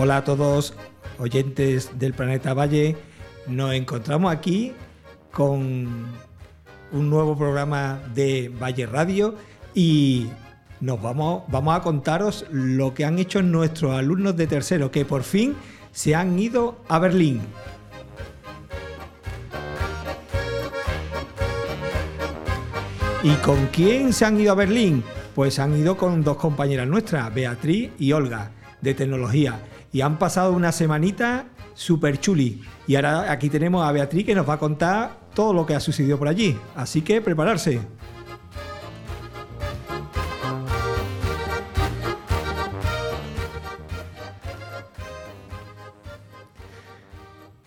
Hola a todos, oyentes del planeta Valle. Nos encontramos aquí con un nuevo programa de Valle Radio y nos vamos, vamos a contaros lo que han hecho nuestros alumnos de tercero, que por fin se han ido a Berlín. ¿Y con quién se han ido a Berlín? Pues han ido con dos compañeras nuestras, Beatriz y Olga, de tecnología. Y han pasado una semanita súper chuli. Y ahora aquí tenemos a Beatriz que nos va a contar todo lo que ha sucedido por allí. Así que prepararse.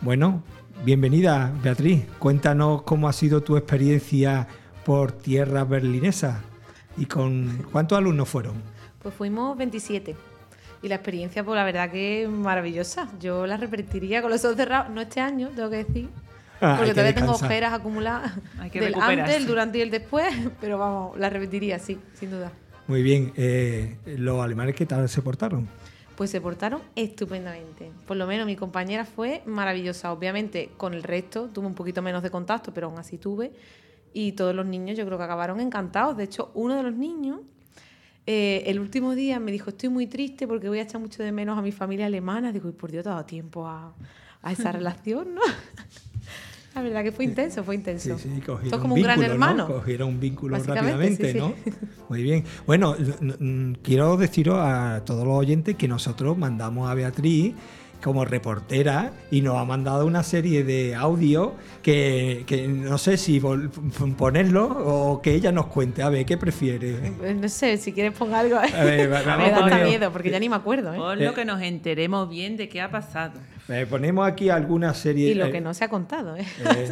Bueno, bienvenida Beatriz. Cuéntanos cómo ha sido tu experiencia por tierra berlinesa y con cuántos alumnos fueron. Pues fuimos 27 y la experiencia, pues la verdad que es maravillosa. Yo la repetiría con los ojos cerrados, no este año, tengo que decir, Ah, porque todavía tengo ojeras acumuladas Hay que del antes, el durante y el después, pero vamos, la repetiría, sí, sin duda. Muy bien. eh, ¿Los alemanes qué tal se portaron? Pues se portaron estupendamente. Por lo menos mi compañera fue maravillosa. Obviamente con el resto tuve un poquito menos de contacto, pero aún así tuve. Y todos los niños yo creo que acabaron encantados. De hecho, uno de los niños, eh, el último día me dijo, estoy muy triste porque voy a echar mucho de menos a mi familia alemana. Digo, y por Dios, te ha dado tiempo a, a esa relación, ¿no? La verdad que fue intenso, fue intenso. Sí, sí, cogieron como un un gran vínculo, hermano. ¿no? Cogieron un vínculo rápidamente, sí, ¿no? Muy bien. Bueno, quiero deciros a todos los oyentes que nosotros mandamos a Beatriz como reportera y nos ha mandado una serie de audios que, que no sé si ponerlo o que ella nos cuente. A ver, ¿qué prefiere? Eh, No sé, si quieres ponga algo. A ver, vamos a da hasta poner- miedo, porque ya ni me acuerdo. ¿eh? Por lo que nos enteremos bien de qué ha pasado. Eh, ponemos aquí alguna serie. Y lo eh, que no se ha contado, ¿eh? eh,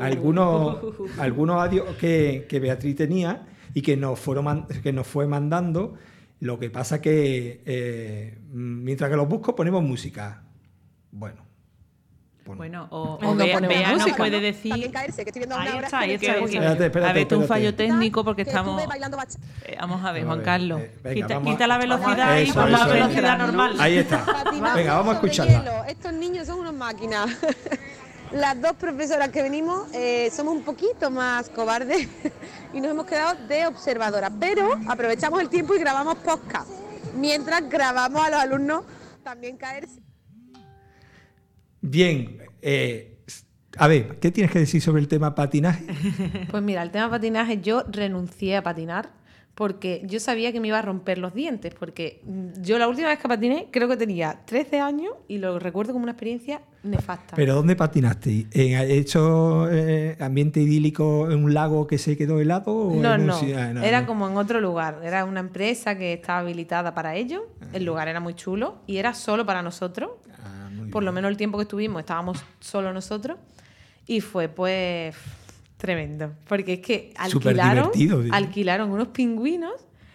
algunos, algunos audios que, que Beatriz tenía y que nos, fueron que nos fue mandando. Lo que pasa que eh, mientras que los busco ponemos música. Bueno. pon- Bueno, o, No o Bea, ponemos Bea nos música, puede ¿no? decir. También caerse, que estoy viendo a Ahí una está, ahí está. Espérate, espérate, a ver, un fallo técnico porque que estamos. eh, vamos a ver, Juan Carlos. eh, venga, quita, vamos a- quita la velocidad y Eso, pon la velocidad eso. normal. Ahí está. Venga, vamos a escucharla. hielo. Estos niños son unas máquinas. Las dos profesoras que venimos eh, somos un poquito más cobardes y nos hemos quedado de observadoras, pero aprovechamos el tiempo y grabamos podcast. Mientras grabamos a los alumnos también caerse. Bien. eh, a ver, ¿qué tienes que decir sobre el tema patinaje? Pues mira, el tema patinaje, yo renuncié a patinar porque yo sabía que me iba a romper los dientes, porque mm, yo la última vez que patiné creo que tenía 13 años y lo recuerdo como una experiencia nefasta. ¿Pero dónde patinaste? ¿En hecho eh, ambiente idílico en un lago que se quedó helado? o no, un ah, no, era no. como en otro lugar, era una empresa que estaba habilitada para ello, el lugar era muy chulo y era solo para nosotros, Ah, por bien. lo menos el tiempo que estuvimos estábamos solo nosotros y fue pues tremendo, porque es que alquilaron, alquilaron unos pingüinos,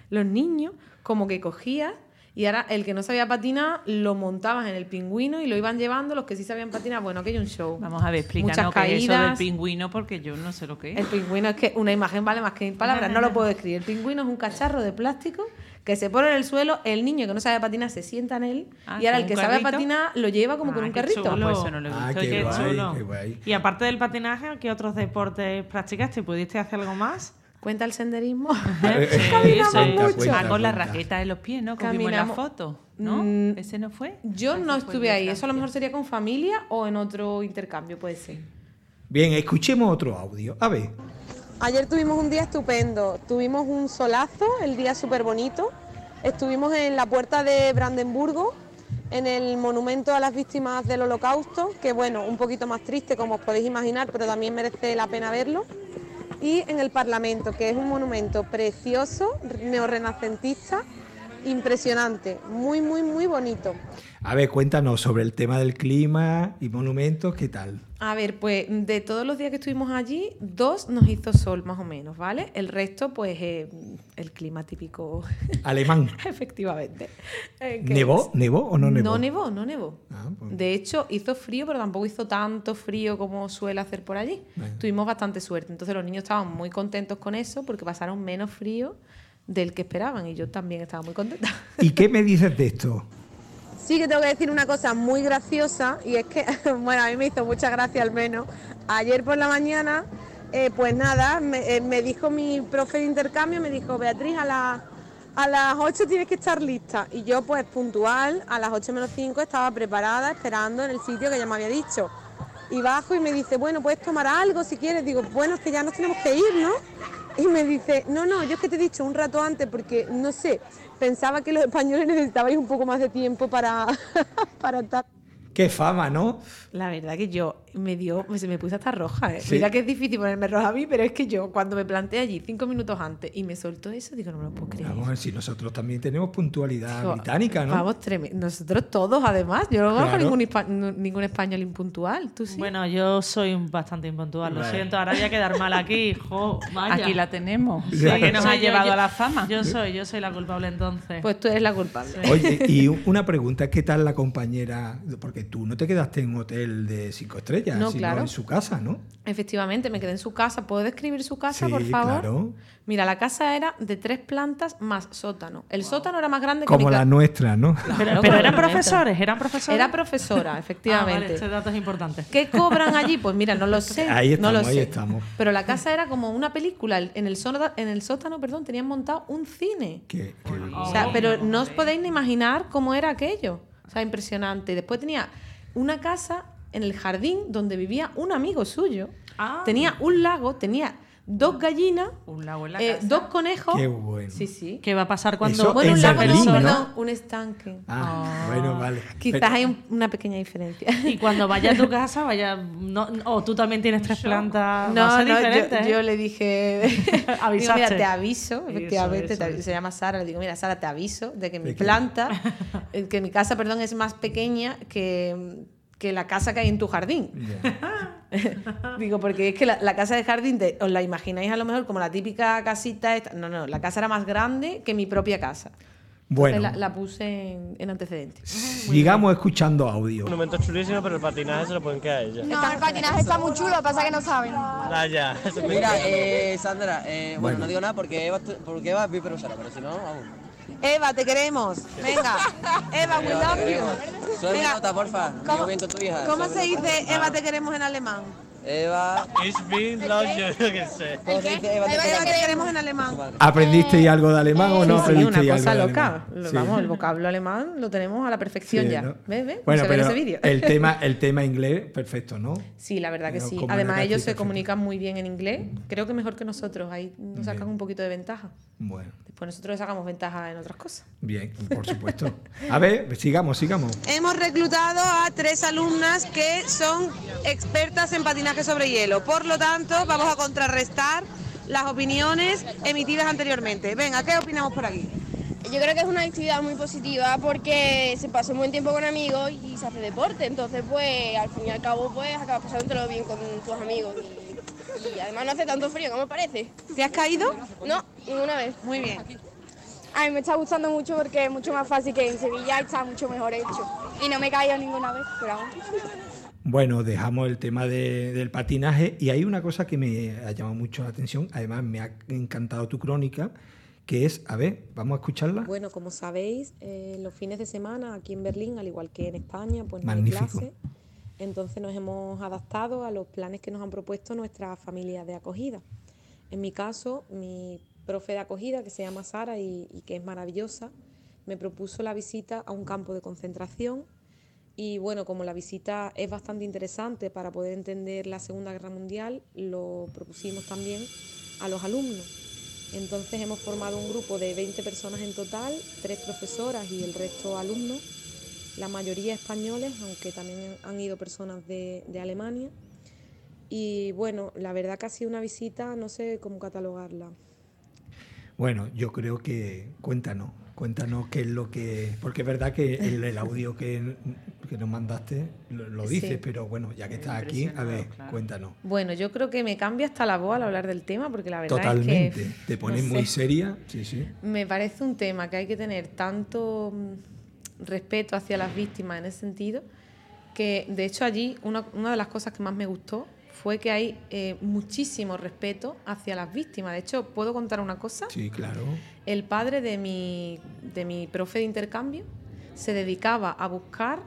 los niños, como que cogías y ahora el que no sabía patinar lo montabas en el pingüino y lo iban llevando, los que sí sabían patinar, bueno, aquello un show. Vamos a ver, explícanos Muchas qué es eso del pingüino porque yo no sé lo que El es. pingüino es que una imagen vale más que mil palabras, no lo puedo describir. El pingüino es un cacharro de plástico que se pone en el suelo, el niño que no sabe patinar se sienta en él Ah, y ahora ¿con el que sabe patinar lo lleva como con Ah, un qué carrito. chulo. Pues eso no lo he Ah, visto. qué qué guay, chulo. qué guay. Y aparte del patinaje, ¿qué otros deportes practicaste? ¿Pudiste hacer algo más? Cuenta el senderismo. Eh, eh, Caminamos mucho. cuenta, ah, con la raqueta en los pies, ¿no? En la Caminamos. foto, ¿no? Mm, ¿Ese no fue? Yo Ah, no estuve de ahí, eso a lo mejor sería con familia o en otro intercambio, puede ser. Bien, escuchemos otro audio. A ver. Ayer tuvimos un día estupendo, tuvimos un solazo, el día súper bonito. Estuvimos en la puerta de Brandenburgo, en el monumento a las víctimas del holocausto, que bueno, un poquito más triste como os podéis imaginar, pero también merece la pena verlo. Y en el Parlamento, que es un monumento precioso, neorrenacentista, impresionante, muy, muy, muy bonito. A ver, cuéntanos sobre el tema del clima y monumentos, ¿qué tal? A ver, pues de todos los días que estuvimos allí, dos nos hizo sol más o menos, ¿vale? El resto, pues eh, el clima típico, Alemán. efectivamente. Eh, ¿Nevó? es- ¿Nevó o no nevó? No nevó, no nevó. Ah, pues- De hecho, hizo frío, pero tampoco hizo tanto frío como suele hacer por allí. Bueno. Tuvimos bastante suerte. Entonces los niños estaban muy contentos con eso porque pasaron menos frío del que esperaban y yo también estaba muy contenta. ¿Y qué me dices de esto? Sí que tengo que decir una cosa muy graciosa y es que, bueno, a mí me hizo mucha gracia al menos. Ayer por la mañana, eh, pues nada, me, eh, me dijo mi profe de intercambio, me dijo, Beatriz, a, la- a las 8 tienes que estar lista. Y yo pues puntual, a las 8 menos 5 estaba preparada esperando en el sitio que ella me había dicho. Y bajo y me dice, bueno, puedes tomar algo si quieres. Digo, bueno, es que ya nos tenemos que ir, ¿no? Y me dice, no, no, yo es que te he dicho un rato antes porque, no sé, pensaba que los españoles necesitabais un poco más de tiempo para, para estar. Qué fama, ¿no? La verdad que yo me dio, se me puse hasta roja. ¿eh? Sí. Mira que es difícil ponerme roja a mí, pero es que yo cuando me planteé allí cinco minutos antes y me soltó eso, digo, no me lo puedo creer. Vamos a ver si nosotros también tenemos puntualidad británica, ¿no? Vamos, tremendo. Nosotros todos, además. Yo no conozco Claro. ningún, hispa- ningún español impuntual. ¿Tú sí? Bueno, yo soy bastante impuntual, lo Vale. siento. Ahora voy a quedar mal aquí. Jo, vaya. Aquí la tenemos. Sí, que nos ha yo, llevado yo- a la fama. Yo soy, yo soy la culpable entonces. Pues tú eres la culpable. Oye, y una pregunta, ¿qué tal la compañera? Porque tú no te quedaste en un hotel de cinco estrellas, No, sino claro. en su casa, ¿no? Efectivamente, me quedé en su casa. ¿Puedo describir su casa, Sí, por favor? claro. Mira, la casa era de tres plantas más sótano. El sótano era más grande que Como la nuestra, ¿no? pero, Claro, pero eran profesores, eran profesores. Era profesora, Ah, vale, efectivamente. este dato es importante. ¿Qué cobran allí? Pues mira, no lo sé. Ahí no estamos, lo ahí sé. estamos. Pero la casa era como una película. En el, sótano, en el sótano, perdón, tenían montado un cine. Que- O sea, pero no os podéis ni imaginar cómo era aquello. O sea, impresionante. Después tenía una casa en el jardín donde vivía un amigo suyo. Ah. Tenía un lago, tenía dos gallinas, Un lago en la eh, casa. dos conejos. Qué bueno. Sí, sí. ¿Qué va a pasar cuando Eso Bueno, en un lago, no, Berlín, ¿no? perdón, un estanque. Ah, bueno, vale. Quizás Pero- hay un- una pequeña diferencia. y cuando vaya a tu casa vaya no, o tú también tienes tres plantas va a No, ser no, diferente, yo, ¿eh? yo le dije, digo, mira, te aviso, efectivamente, eso, te aviso. eso. se llama Sara, le digo, mira, Sara, te aviso de que mi planta, eh, que mi casa, perdón, es más pequeña que, que la casa que hay en tu jardín. Digo, porque es que la, la casa de jardín, te- os la imagináis a lo mejor como la típica casita esta. No, no, la casa era más grande que mi propia casa. Bueno, La, la puse en, en antecedentes. sigamos escuchando audio. monumento chulísimo, pero el patinaje se lo pueden quedar a ella. No, el patinaje está muy chulo, lo que pasa es que no saben. Ah, ya. Mira, eh, Sandra, eh, bueno, Bueno. no digo nada porque Eva, porque Eva es pero si no, vamos. Eva, te queremos. Venga. Eva, we love you. Venga, nota, porfa. ¿cómo-. ¿Cómo se dice Eva, te queremos en alemán? Eva, Ich bin qué sé. ¿cómo se dice Eva? te queremos? en alemán. ¿Aprendiste algo de alemán o no Sí, aprendiste una algo cosa loca. Sí. Vamos, el vocablo alemán lo tenemos a la perfección Sí, ya. ¿no? ¿Ves? ¿Ves? Bueno, pero ese vídeo. el tema, el tema inglés, perfecto, ¿no? Sí, la verdad que sí. Además, ellos se comunican muy bien en inglés. Creo que mejor que nosotros. Ahí nos sacan Bien. un poquito de ventaja. Bueno, Después nosotros sacamos ventaja en otras cosas. bien, por supuesto. A ver, sigamos, sigamos. Hemos reclutado a tres alumnas que son expertas en patinaje sobre hielo. Por lo tanto, vamos a contrarrestar las opiniones emitidas anteriormente. Venga, ¿qué opinamos por aquí? Yo creo que es una actividad muy positiva porque se pasa un buen tiempo con amigos y se hace deporte. Entonces, pues, al fin y al cabo, pues, acabas pasándolo bien con tus amigos. Y, y además no hace tanto frío, ¿cómo parece? ¿Te has caído? No, ninguna vez. Muy bien. A mí me está gustando mucho porque es mucho más fácil que en Sevilla y está mucho mejor hecho. Y no me he caído ninguna vez, pero vamos. Bueno, dejamos el tema de- del patinaje y hay una cosa que me ha llamado mucho la atención, además me ha encantado tu crónica, que es, a ver, vamos a escucharla. Bueno, como sabéis, eh, los fines de semana aquí en Berlín, al igual que en España, pues no hay Magnífico. clase. Entonces nos hemos adaptado a los planes que nos han propuesto nuestras familias de acogida. En mi caso, mi profe de acogida, que se llama Sara y, y que es maravillosa, me propuso la visita a un campo de concentración. Y bueno, como la visita es bastante interesante para poder entender la Segunda Guerra Mundial, lo propusimos también a los alumnos. Entonces hemos formado un grupo de 20 personas en total, tres profesoras y el resto alumnos, la mayoría españoles, aunque también han ido personas de, Alemania. Y bueno, la verdad que ha sido una visita, no sé cómo catalogarla. Bueno, yo creo que cuéntanos, cuéntanos qué es lo que... Porque es verdad que el, el audio que, que nos mandaste lo, lo Sí. dices, pero bueno, ya que estás aquí, a ver, claro. cuéntanos. Bueno, yo creo que me cambia hasta la voz al hablar del tema, porque la verdad Totalmente, es que. te pones no muy seria, sí, sí. Me parece un tema que hay que tener tanto mm, respeto hacia las víctimas en ese sentido, que de hecho allí una, una de las cosas que más me gustó fue que hay eh, muchísimo respeto hacia las víctimas. De hecho, ¿puedo contar una cosa? Sí, claro. El padre de mi, de mi profe de intercambio se dedicaba a buscar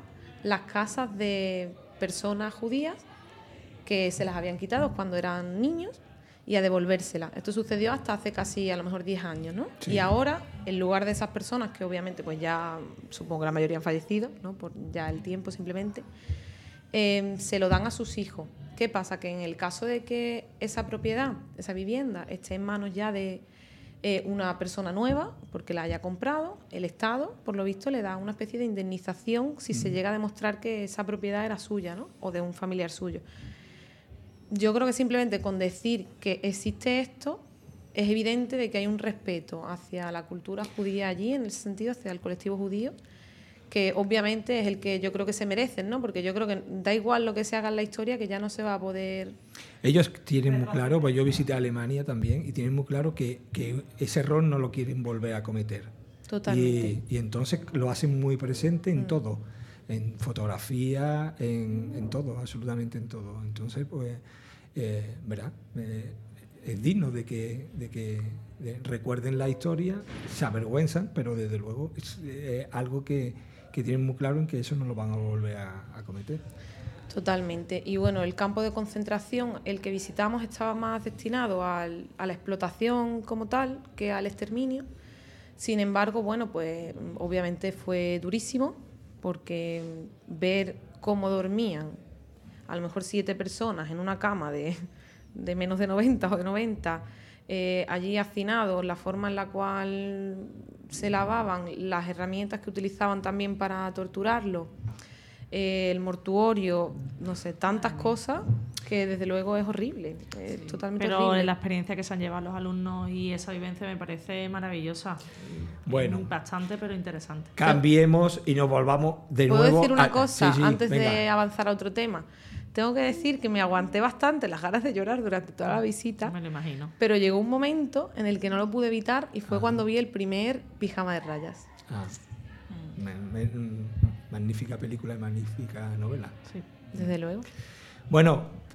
las casas de personas judías que se las habían quitado cuando eran niños y a devolvérselas. Esto sucedió hasta hace casi a lo mejor 10 años, ¿no? Sí. Y ahora, en lugar de esas personas que obviamente pues ya supongo que la mayoría han fallecido, ¿no? Por ya el tiempo simplemente, eh, se lo dan a sus hijos. ¿Qué pasa? Que en el caso de que esa propiedad, esa vivienda, esté en manos ya de eh, una persona nueva, porque la haya comprado, el Estado, por lo visto, le da una especie de indemnización si se llega a demostrar que esa propiedad era suya, ¿no? O de un familiar suyo. Yo creo que simplemente con decir que existe esto, es evidente de que hay un respeto hacia la cultura judía allí, en el sentido hacia el colectivo judío, que obviamente es el que yo creo que se merecen, ¿no? Porque yo creo que da igual lo que se haga en la historia, que ya no se va a poder... Ellos tienen muy claro, pues yo visité Alemania también, y tienen muy claro que, que ese error no lo quieren volver a cometer. Totalmente. Y, y entonces lo hacen muy presente en Mm. todo, en fotografía, en, en todo, absolutamente en todo. Entonces, pues, eh, ¿verdad? Eh, es digno de que, de que recuerden la historia, se avergüenzan, pero desde luego es eh, algo que, que tienen muy claro en que eso no lo van a volver a, cometer. Totalmente. Y bueno, el campo de concentración, el que visitamos, estaba más destinado a la explotación como tal que al exterminio. Sin embargo, bueno, pues obviamente fue durísimo porque ver cómo dormían a lo mejor siete personas en una cama de, de menos de 90 o de 90, eh, allí hacinados, la forma en la cual se lavaban, las herramientas que utilizaban también para torturarlo, eh, el mortuorio, no sé, tantas cosas que desde luego es horrible, es totalmente Pero horrible. la experiencia que se han llevado los alumnos y esa vivencia me parece maravillosa. Bueno. Bastante, pero interesante. Cambiemos y nos volvamos de ¿Puedo nuevo decir una a- cosa sí, sí, antes de avanzar a otro tema? Tengo que decir que me aguanté bastante las ganas de llorar durante toda la visita. Me lo imagino. Pero llegó un momento en el que no lo pude evitar y fue cuando vi el primer pijama de rayas. Ah, mm, magnífica película y magnífica novela. Desde luego. Bueno, mm,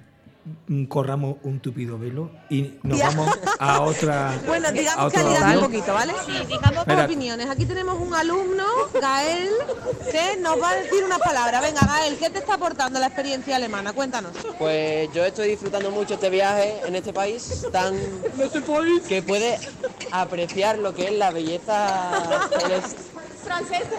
corramos un tupido velo y nos vamos a otra. Bueno, digamos que ligado un poquito, ¿vale? Sí, digamos Espera. opiniones. Aquí tenemos un alumno, Gael, que nos va a decir una palabra. Venga, Gael, ¿qué te está aportando la experiencia alemana? Cuéntanos. Pues yo estoy disfrutando mucho este viaje en este país tan que puede apreciar lo que es la belleza celeste.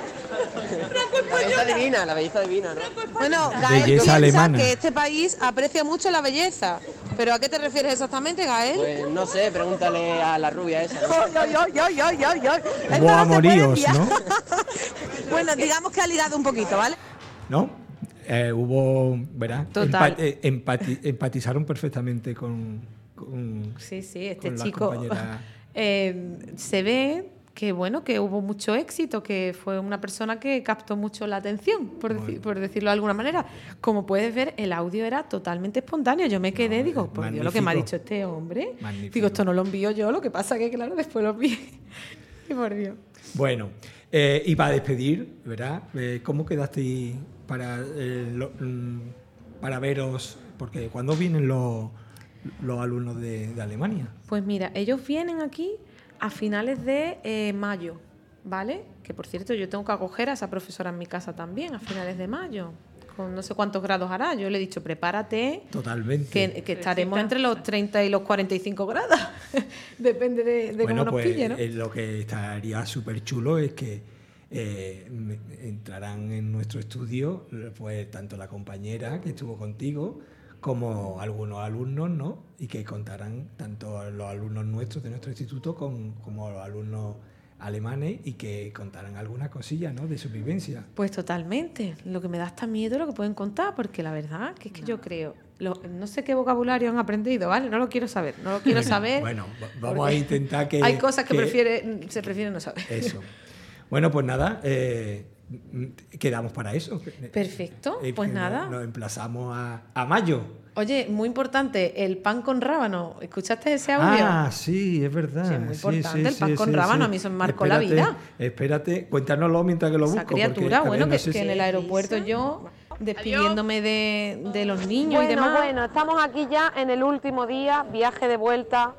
La belleza divina, la belleza divina, ¿no? Bueno, Gael Belleza piensa alemana. que este país aprecia mucho la belleza. ¿Pero a qué te refieres exactamente, Gael? Pues no sé, pregúntale a la rubia esa. ¿no? Esto se puede amoríos, enviar. ¿no? bueno, digamos que ha ligado un poquito, ¿vale? ¿No? Eh, hubo, ¿verdad? Total. Empa- eh, empati- empatizaron perfectamente con. con- Sí, sí, este con las chico compañeras. eh, se ve que bueno que hubo mucho éxito, que fue una persona que captó mucho la atención, por, deci- por decirlo de alguna manera. Como puedes ver, el audio era totalmente espontáneo. Yo me quedé, digo, por Dios, lo que me ha dicho este hombre. Magnífico. Digo, esto no lo envío yo, lo que pasa que, claro, después lo envié. y por Dios. Bueno, eh, y para despedir, ¿verdad? Eh, ¿Cómo quedasteis para, eh, lo- mm, para veros? Porque cuando vienen los, los alumnos de, de Alemania? Pues mira, ellos vienen aquí a finales de eh, mayo, ¿vale? Que por cierto, yo tengo que acoger a esa profesora en mi casa también a finales de mayo. Con no sé cuántos grados hará. Yo le he dicho, prepárate, Totalmente. que, que estaremos entre los 30 y los 45 grados. Depende de, de bueno, cómo nos pues pille, ¿no? eh, lo que estaría súper chulo es que eh, entrarán en nuestro estudio pues tanto la compañera que estuvo contigo como algunos alumnos, ¿no? Y que contarán tanto los alumnos nuestros de nuestro instituto con- como los alumnos alemanes y que contarán algunas cosillas, ¿no? De su vivencia. Pues totalmente. Lo que me da hasta miedo es lo que pueden contar, porque la verdad que es que yo creo, lo- no sé qué vocabulario han aprendido, ¿vale? No lo quiero saber, no lo quiero Bueno, saber. Bueno, va- vamos a intentar que... Hay cosas que, prefiere, se prefieren no saber. Eso. Bueno, pues nada, eh, quedamos para eso. Perfecto, Eh, pues nada. Nos, emplazamos a, a mayo. Oye, muy importante, el pan con rábano. ¿Escuchaste ese audio? Ah, sí, es verdad. Sí, es muy importante, sí, el pan sí, con sí, rábano, sí. a mí eso me marcó la vida. Espérate, cuéntanoslo mientras que lo busco. Esa porque, criatura, bueno, no que, que si- en el aeropuerto yo despidiéndome de, de los niños y demás. bueno, estamos aquí ya en el último día, viaje de vuelta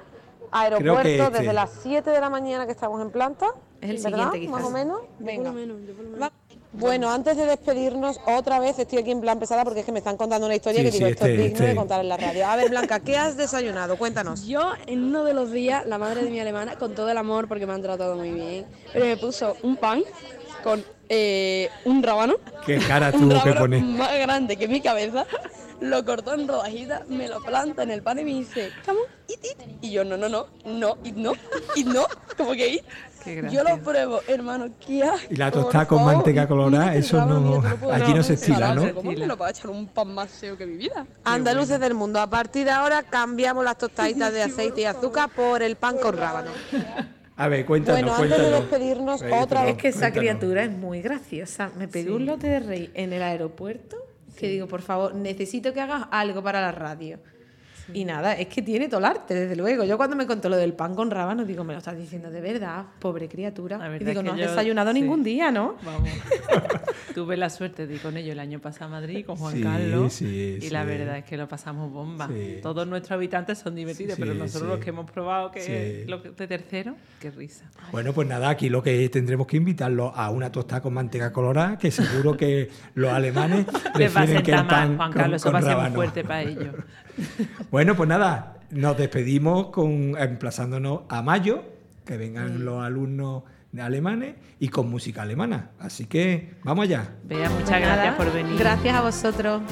a aeropuerto este. desde las 7 de la mañana que estamos en planta. Es el ¿verdad? siguiente, Más o menos. Venga. Va- Bueno, antes de despedirnos, otra vez estoy aquí en plan pesada porque es que me están contando una historia Sí, que sí, digo, esto es este- digno de este- contar en la radio. A ver, Blanca, ¿qué has desayunado? Cuéntanos. Yo, en uno de los días, la madre de mi alemana, con todo el amor, porque me han tratado muy bien, pero me puso un pan con eh, un rábano. Qué cara tuvo que poner. más grande que mi cabeza. Lo cortó en rodajitas, me lo planta en el pan y me dice, it. Y yo, no, no, no, no, y no, y no, como que eat. Yo lo pruebo, hermano, qué asco, Y la tostada con favor. manteca colorada, Mira, eso no- dar. no se estila, ¿no? ¿Cómo me lo va a echar un pan más que mi vida? Andaluces del mundo, a partir de ahora cambiamos las tostaditas de aceite y azúcar por el pan con rábano. A ver, cuéntanos, Bueno, antes de cuéntanos. despedirnos, Ahí, otra pero Es que esa cuéntanos. criatura es muy graciosa. Me pegué un lote de rey en el aeropuerto que digo, por favor, necesito que hagas algo para la radio. Y nada, es que tiene todo el arte, desde luego. Yo cuando me contó lo del pan con rábano, digo, me lo estás diciendo de verdad, pobre criatura. La Y verdad digo, es no has yo- desayunado sí. ningún día, ¿no? Vamos. Tuve la suerte de ir con ellos el año pasado a Madrid con Juan Sí, Carlos. sí, y la verdad es que lo pasamos bomba. Sí. Todos nuestros habitantes son divertidos, Sí, pero nosotros sí. los que hemos probado que Sí. es lo que- de tercero, qué risa. Bueno, pues nada, aquí lo que tendremos que invitarlos a una tostada con manteca colorada, que seguro que los alemanes Les va a prefieren que el pan más, Juan con- Carlos, eso con va a ser muy fuerte para ellos. Bueno, pues nada, nos despedimos con emplazándonos a mayo, que vengan Mm. los alumnos alemanes y con música alemana. Así que vamos allá. Bea, muchas Pues gracias nada, por venir. Gracias a vosotros.